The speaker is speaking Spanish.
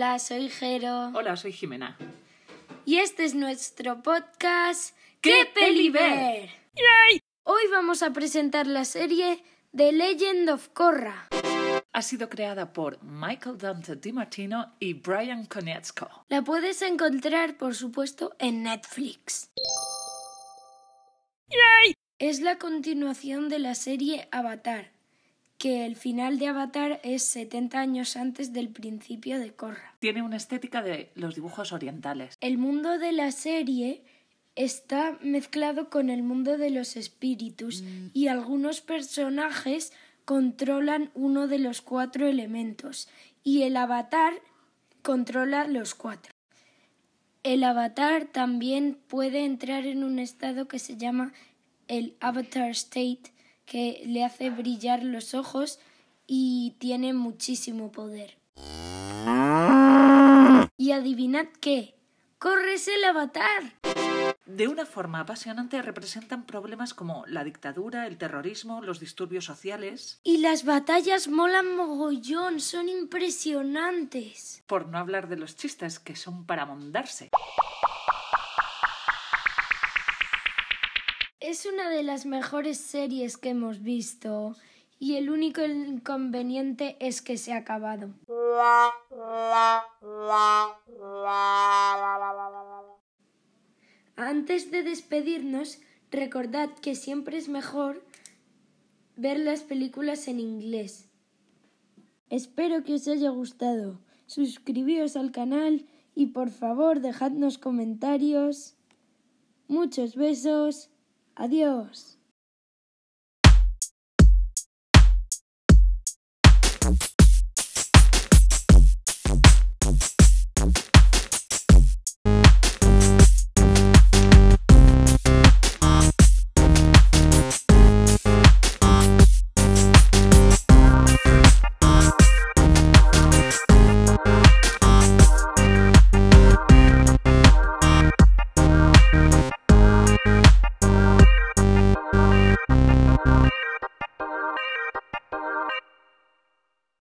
Hola, soy Jero. Hola, soy Jimena. Y este es nuestro podcast ¡Qué peli ver! Hoy vamos a presentar la serie The Legend of Korra. Ha sido creada por Michael Dante DiMartino y Brian Konietzko. La puedes encontrar, por supuesto, en Netflix. Es la continuación de la serie Avatar, que el final de Avatar es 70 años antes del principio de Korra. Tiene una estética de los dibujos orientales. El mundo de la serie está mezclado con el mundo de los espíritus y algunos personajes controlan uno de los cuatro elementos y el avatar controla los cuatro. El avatar también puede entrar en un estado que se llama el avatar state, que le hace brillar los ojos y tiene muchísimo poder. Y adivinad qué, corres el avatar. De una forma apasionante representan problemas como la dictadura, el terrorismo, los disturbios sociales. Y las batallas molan mogollón, son impresionantes. Por no hablar de los chistes que son para mondarse. Es una de las mejores series que hemos visto y el único inconveniente es que se ha acabado. Antes de despedirnos, recordad que siempre es mejor ver las películas en inglés. Espero que os haya gustado. Suscribíos al canal y por favor dejadnos comentarios. Muchos besos. Adiós. Bye.